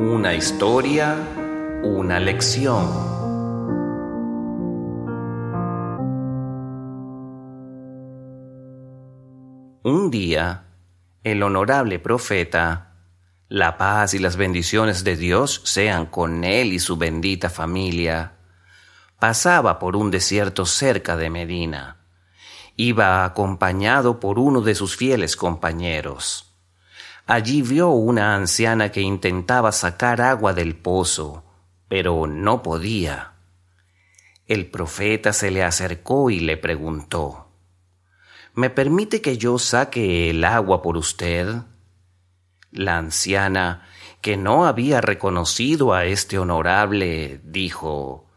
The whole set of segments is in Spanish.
Una historia, una lección. Un día, el honorable profeta, la paz y las bendiciones de Dios sean con él y su bendita familia, pasaba por un desierto cerca de Medina. Iba acompañado por uno de sus fieles compañeros. Allí vio una anciana que intentaba sacar agua del pozo, pero no podía. El profeta se le acercó y le preguntó, ¿Me permite que yo saque el agua por usted? La anciana, que no había reconocido a este honorable, dijo,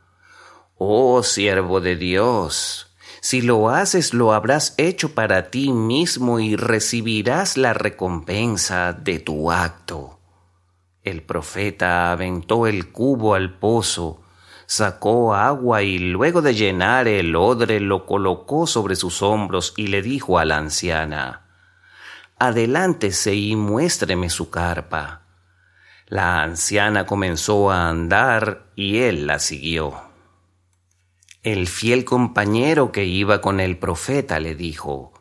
Oh siervo de Dios, si lo haces, lo habrás hecho para ti mismo y recibirás la recompensa de tu acto. El profeta aventó el cubo al pozo, sacó agua y luego de llenar el odre lo colocó sobre sus hombros y le dijo a la anciana, Adelántese y muéstreme su carpa. La anciana comenzó a andar y él la siguió. El fiel compañero que iba con el profeta le dijo,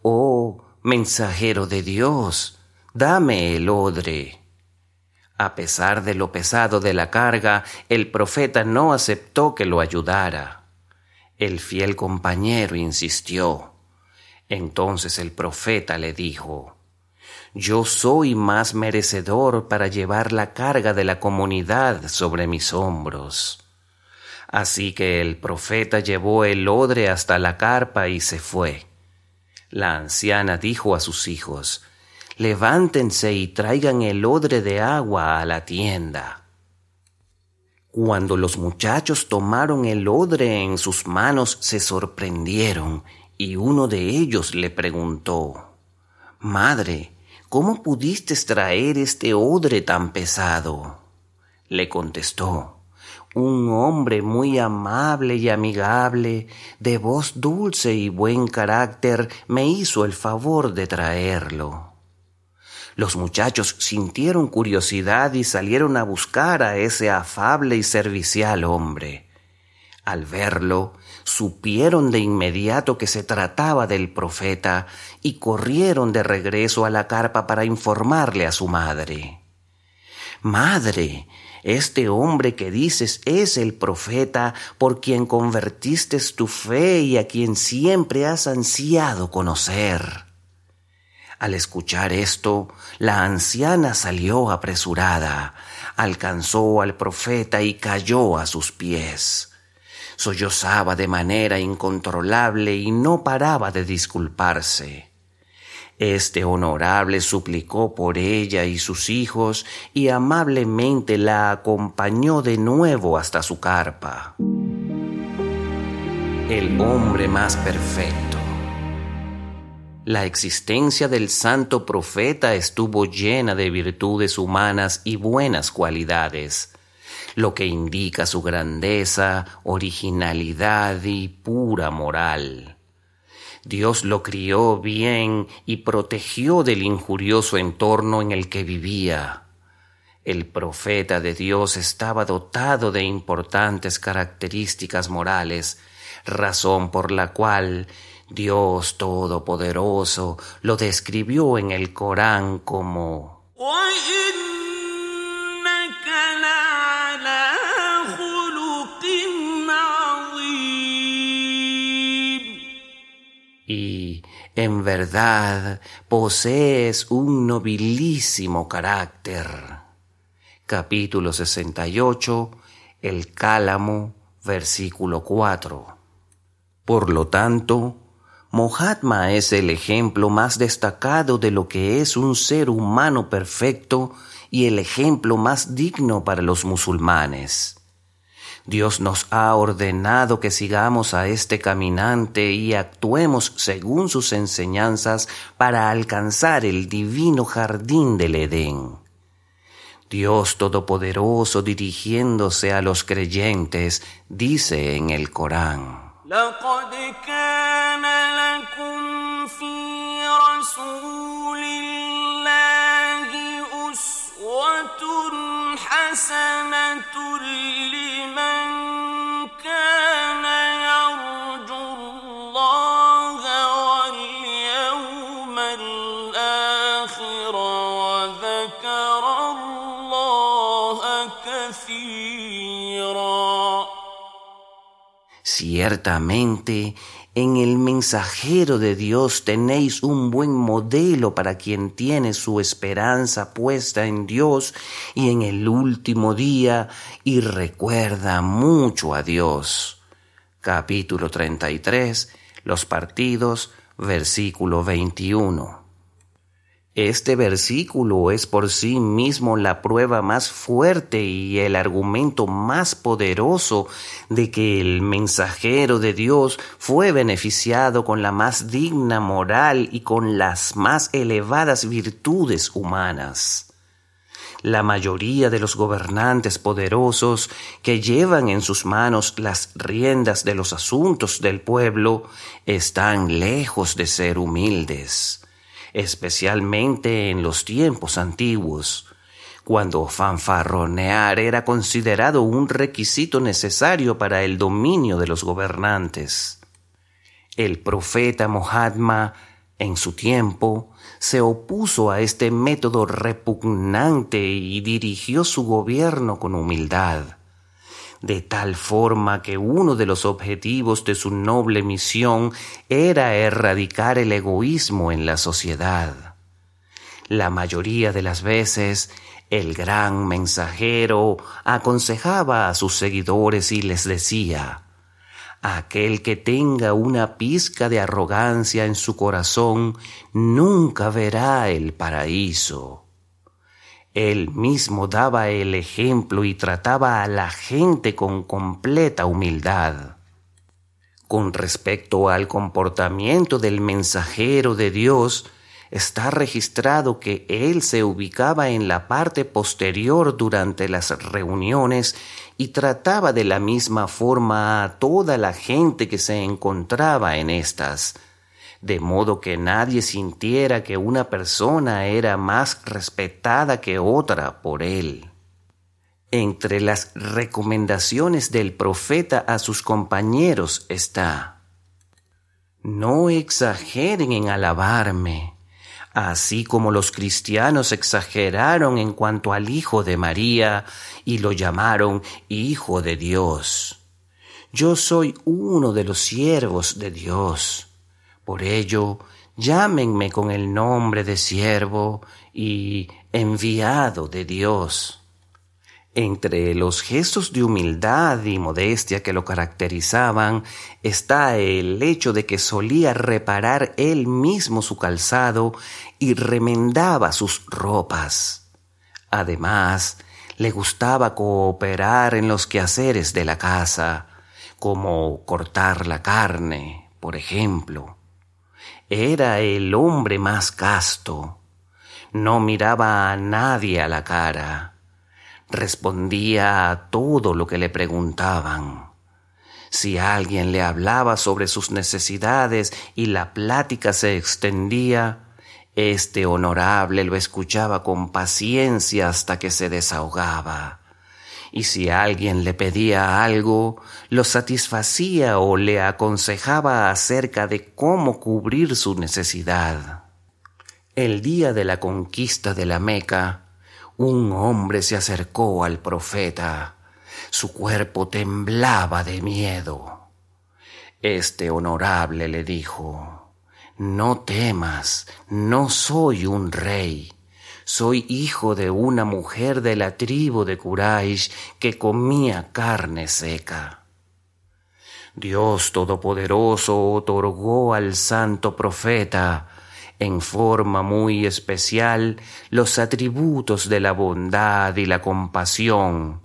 Oh, mensajero de Dios, dame el odre. A pesar de lo pesado de la carga, el profeta no aceptó que lo ayudara. El fiel compañero insistió. Entonces el profeta le dijo, Yo soy más merecedor para llevar la carga de la comunidad sobre mis hombros. Así que el profeta llevó el odre hasta la carpa y se fue. La anciana dijo a sus hijos, Levántense y traigan el odre de agua a la tienda. Cuando los muchachos tomaron el odre en sus manos se sorprendieron y uno de ellos le preguntó, Madre, ¿cómo pudiste traer este odre tan pesado? Le contestó, un hombre muy amable y amigable, de voz dulce y buen carácter, me hizo el favor de traerlo. Los muchachos sintieron curiosidad y salieron a buscar a ese afable y servicial hombre. Al verlo, supieron de inmediato que se trataba del profeta y corrieron de regreso a la carpa para informarle a su madre. Madre, este hombre que dices es el profeta por quien convertiste tu fe y a quien siempre has ansiado conocer. Al escuchar esto, la anciana salió apresurada, alcanzó al profeta y cayó a sus pies. Sollozaba de manera incontrolable y no paraba de disculparse. Este honorable suplicó por ella y sus hijos y amablemente la acompañó de nuevo hasta su carpa. El hombre más perfecto. La existencia del santo profeta estuvo llena de virtudes humanas y buenas cualidades, lo que indica su grandeza, originalidad y pura moral. Dios lo crió bien y protegió del injurioso entorno en el que vivía. El profeta de Dios estaba dotado de importantes características morales, razón por la cual Dios Todopoderoso lo describió en el Corán como en verdad posees un nobilísimo carácter. Capítulo 68, el Cálamo, versículo 4. Por lo tanto, Mohatma es el ejemplo más destacado de lo que es un ser humano perfecto y el ejemplo más digno para los musulmanes. Dios nos ha ordenado que sigamos a este caminante y actuemos según sus enseñanzas para alcanzar el divino jardín del Edén. Dios Todopoderoso dirigiéndose a los creyentes dice en el Corán, حسنة لمن Ciertamente, en el mensajero de Dios tenéis un buen modelo para quien tiene su esperanza puesta en Dios y en el último día y recuerda mucho a Dios. Capítulo 33, los partidos, versículo 21. Este versículo es por sí mismo la prueba más fuerte y el argumento más poderoso de que el mensajero de Dios fue beneficiado con la más digna moral y con las más elevadas virtudes humanas. La mayoría de los gobernantes poderosos que llevan en sus manos las riendas de los asuntos del pueblo están lejos de ser humildes especialmente en los tiempos antiguos, cuando fanfarronear era considerado un requisito necesario para el dominio de los gobernantes. El profeta Mohammed, en su tiempo, se opuso a este método repugnante y dirigió su gobierno con humildad de tal forma que uno de los objetivos de su noble misión era erradicar el egoísmo en la sociedad. La mayoría de las veces el gran mensajero aconsejaba a sus seguidores y les decía, Aquel que tenga una pizca de arrogancia en su corazón nunca verá el paraíso. Él mismo daba el ejemplo y trataba a la gente con completa humildad. Con respecto al comportamiento del mensajero de Dios, está registrado que él se ubicaba en la parte posterior durante las reuniones y trataba de la misma forma a toda la gente que se encontraba en estas de modo que nadie sintiera que una persona era más respetada que otra por él. Entre las recomendaciones del profeta a sus compañeros está, no exageren en alabarme, así como los cristianos exageraron en cuanto al Hijo de María y lo llamaron Hijo de Dios. Yo soy uno de los siervos de Dios. Por ello, llámenme con el nombre de siervo y enviado de Dios. Entre los gestos de humildad y modestia que lo caracterizaban está el hecho de que solía reparar él mismo su calzado y remendaba sus ropas. Además, le gustaba cooperar en los quehaceres de la casa, como cortar la carne, por ejemplo. Era el hombre más casto. No miraba a nadie a la cara. Respondía a todo lo que le preguntaban. Si alguien le hablaba sobre sus necesidades y la plática se extendía, este honorable lo escuchaba con paciencia hasta que se desahogaba y si alguien le pedía algo, lo satisfacía o le aconsejaba acerca de cómo cubrir su necesidad. El día de la conquista de la Meca, un hombre se acercó al profeta. Su cuerpo temblaba de miedo. Este honorable le dijo, No temas, no soy un rey soy hijo de una mujer de la tribu de Quraysh que comía carne seca. Dios Todopoderoso otorgó al santo profeta en forma muy especial los atributos de la bondad y la compasión,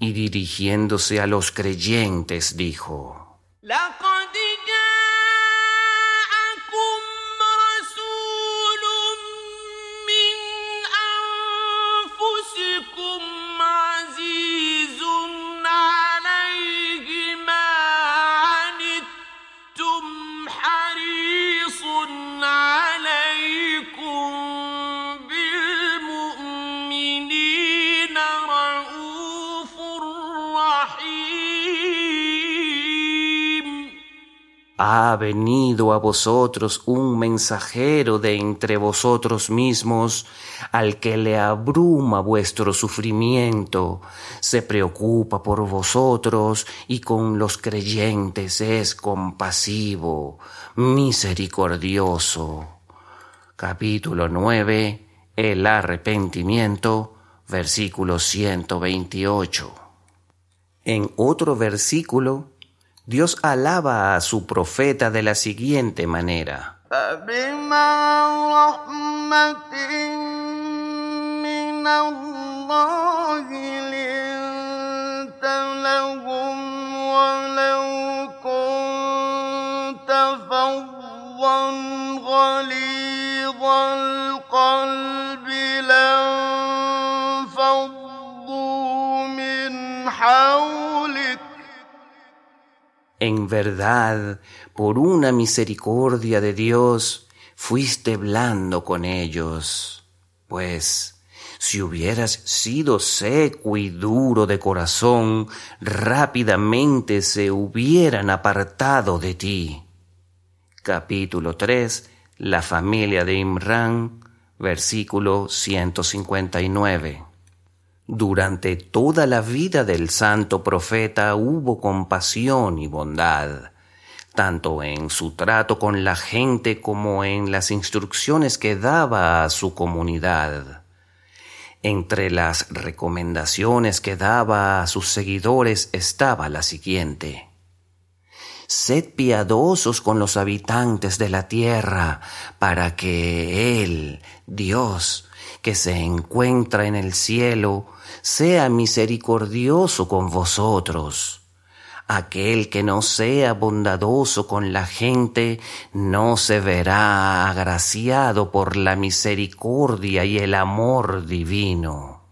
y dirigiéndose a los creyentes dijo, ha venido a vosotros un mensajero de entre vosotros mismos, al que le abruma vuestro sufrimiento, se preocupa por vosotros y con los creyentes es compasivo, misericordioso. Capítulo 9. El arrepentimiento, versículo 128. En otro versículo, Dios alaba a su profeta de la siguiente manera. En verdad, por una misericordia de Dios, fuiste blando con ellos. Pues, si hubieras sido seco y duro de corazón, rápidamente se hubieran apartado de ti. Capítulo 3. La familia de Imran, versículo 159. Durante toda la vida del santo profeta hubo compasión y bondad, tanto en su trato con la gente como en las instrucciones que daba a su comunidad. Entre las recomendaciones que daba a sus seguidores estaba la siguiente. Sed piadosos con los habitantes de la tierra, para que Él, Dios, que se encuentra en el cielo, sea misericordioso con vosotros. Aquel que no sea bondadoso con la gente no se verá agraciado por la misericordia y el amor divino.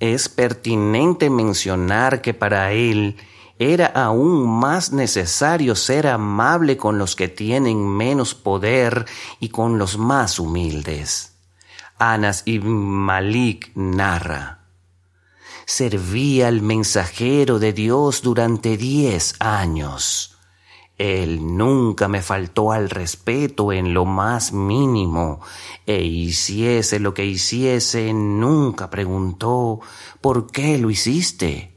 Es pertinente mencionar que para él era aún más necesario ser amable con los que tienen menos poder y con los más humildes. Anas ibn Malik narra servía al mensajero de Dios durante diez años. Él nunca me faltó al respeto en lo más mínimo, e hiciese lo que hiciese, nunca preguntó ¿por qué lo hiciste?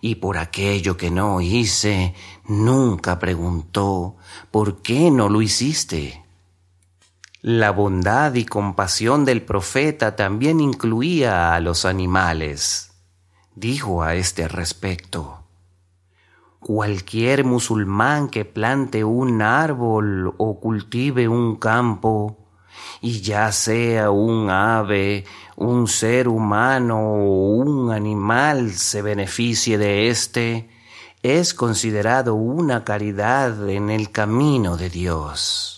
Y por aquello que no hice, nunca preguntó ¿por qué no lo hiciste? La bondad y compasión del profeta también incluía a los animales dijo a este respecto, cualquier musulmán que plante un árbol o cultive un campo, y ya sea un ave, un ser humano o un animal se beneficie de éste, es considerado una caridad en el camino de Dios.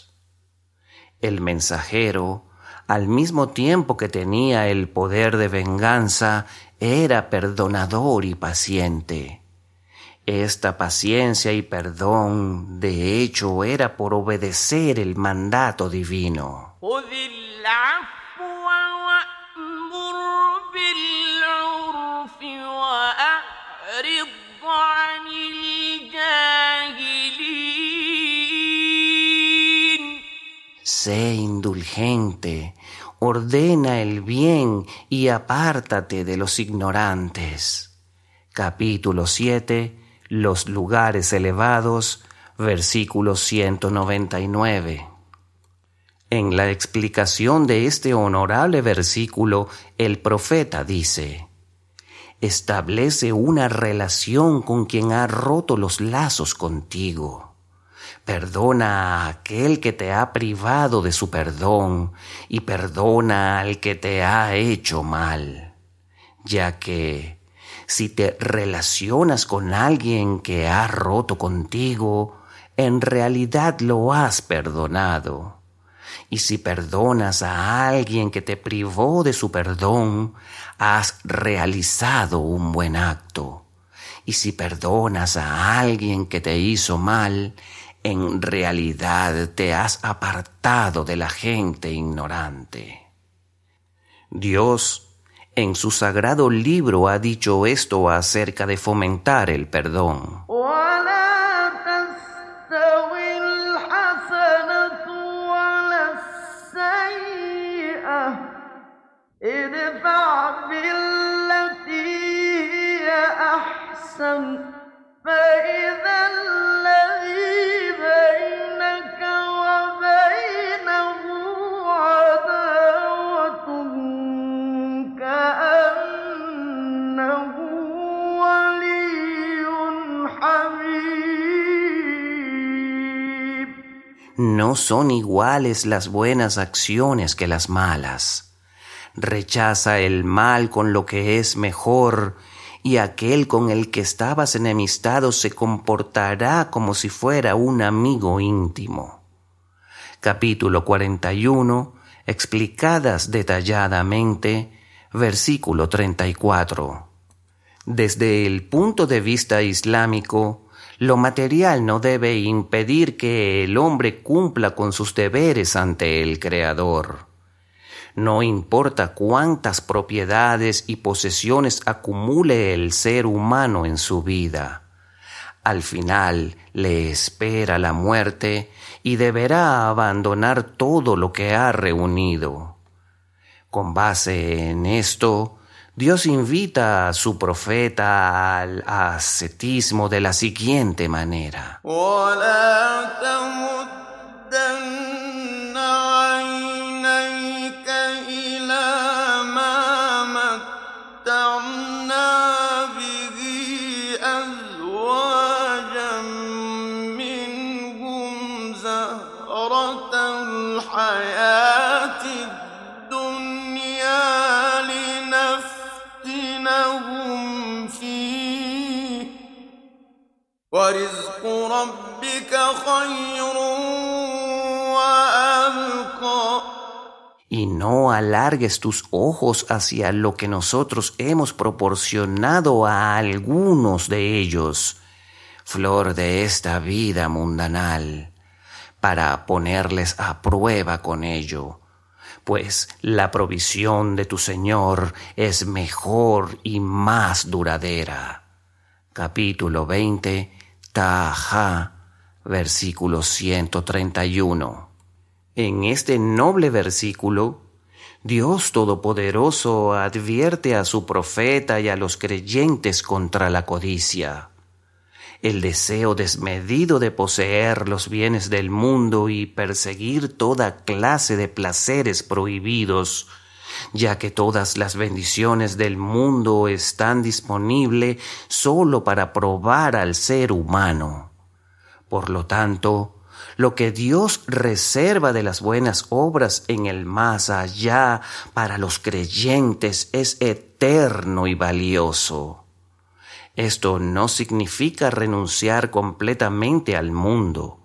El mensajero, al mismo tiempo que tenía el poder de venganza, era perdonador y paciente. Esta paciencia y perdón, de hecho, era por obedecer el mandato divino. Sé indulgente, ordena el bien y apártate de los ignorantes. Capítulo 7. Los lugares elevados, versículo 199. En la explicación de este honorable versículo, el profeta dice, Establece una relación con quien ha roto los lazos contigo Perdona a aquel que te ha privado de su perdón y perdona al que te ha hecho mal, ya que si te relacionas con alguien que ha roto contigo, en realidad lo has perdonado. Y si perdonas a alguien que te privó de su perdón, has realizado un buen acto. Y si perdonas a alguien que te hizo mal, en realidad te has apartado de la gente ignorante. Dios en su sagrado libro ha dicho esto acerca de fomentar el perdón. No son iguales las buenas acciones que las malas. Rechaza el mal con lo que es mejor, y aquel con el que estabas enemistado se comportará como si fuera un amigo íntimo. Capítulo 41, explicadas detalladamente, versículo 34. Desde el punto de vista islámico, lo material no debe impedir que el hombre cumpla con sus deberes ante el Creador. No importa cuántas propiedades y posesiones acumule el ser humano en su vida. Al final le espera la muerte y deberá abandonar todo lo que ha reunido. Con base en esto, Dios invita a su profeta al ascetismo de la siguiente manera. Y no alargues tus ojos hacia lo que nosotros hemos proporcionado a algunos de ellos, flor de esta vida mundanal, para ponerles a prueba con ello. Pues la provisión de tu Señor es mejor y más duradera. Capítulo 20 Versículo 131. En este noble versículo, Dios Todopoderoso advierte a su profeta y a los creyentes contra la codicia, el deseo desmedido de poseer los bienes del mundo y perseguir toda clase de placeres prohibidos, ya que todas las bendiciones del mundo están disponibles solo para probar al ser humano. Por lo tanto, lo que Dios reserva de las buenas obras en el más allá para los creyentes es eterno y valioso. Esto no significa renunciar completamente al mundo,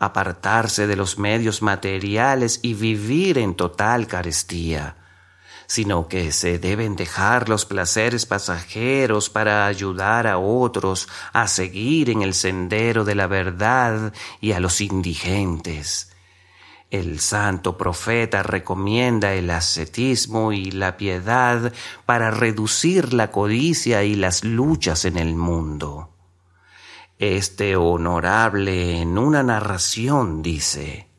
apartarse de los medios materiales y vivir en total carestía sino que se deben dejar los placeres pasajeros para ayudar a otros a seguir en el sendero de la verdad y a los indigentes. El santo profeta recomienda el ascetismo y la piedad para reducir la codicia y las luchas en el mundo. Este honorable en una narración dice,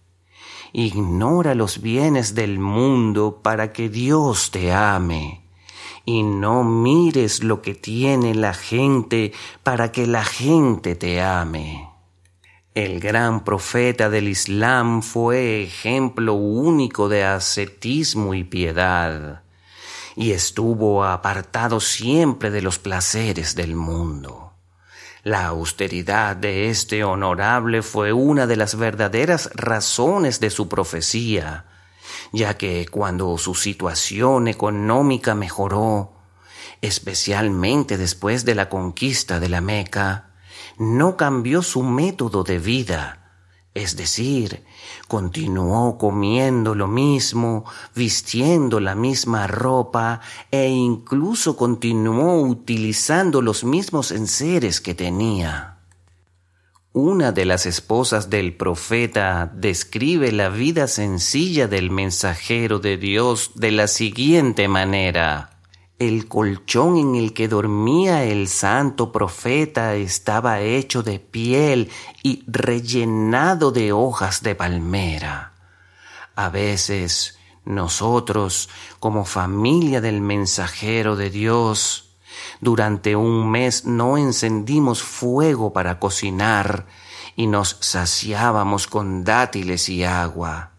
Ignora los bienes del mundo para que Dios te ame. Y no mires lo que tiene la gente para que la gente te ame. El gran profeta del Islam fue ejemplo único de ascetismo y piedad, y estuvo apartado siempre de los placeres del mundo. La austeridad de este honorable fue una de las verdaderas razones de su profecía, ya que cuando su situación económica mejoró, especialmente después de la conquista de la Meca, no cambió su método de vida, es decir, continuó comiendo lo mismo, vistiendo la misma ropa e incluso continuó utilizando los mismos enseres que tenía. Una de las esposas del profeta describe la vida sencilla del mensajero de Dios de la siguiente manera. El colchón en el que dormía el santo profeta estaba hecho de piel y rellenado de hojas de palmera. A veces nosotros, como familia del mensajero de Dios, durante un mes no encendimos fuego para cocinar y nos saciábamos con dátiles y agua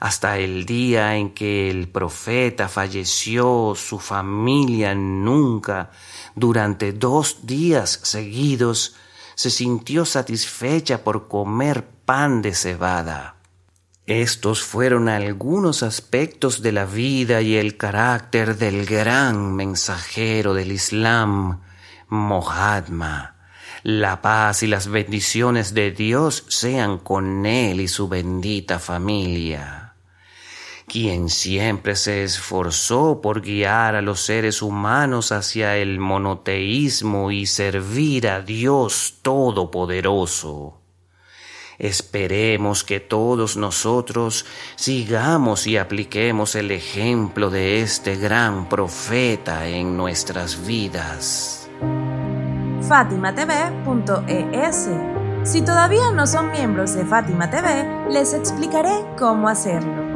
hasta el día en que el profeta falleció, su familia nunca, durante dos días seguidos, se sintió satisfecha por comer pan de cebada. Estos fueron algunos aspectos de la vida y el carácter del gran mensajero del Islam, Mohammed. La paz y las bendiciones de Dios sean con él y su bendita familia, quien siempre se esforzó por guiar a los seres humanos hacia el monoteísmo y servir a Dios Todopoderoso. Esperemos que todos nosotros sigamos y apliquemos el ejemplo de este gran profeta en nuestras vidas. FátimaTV.es Si todavía no son miembros de Fátima TV, les explicaré cómo hacerlo.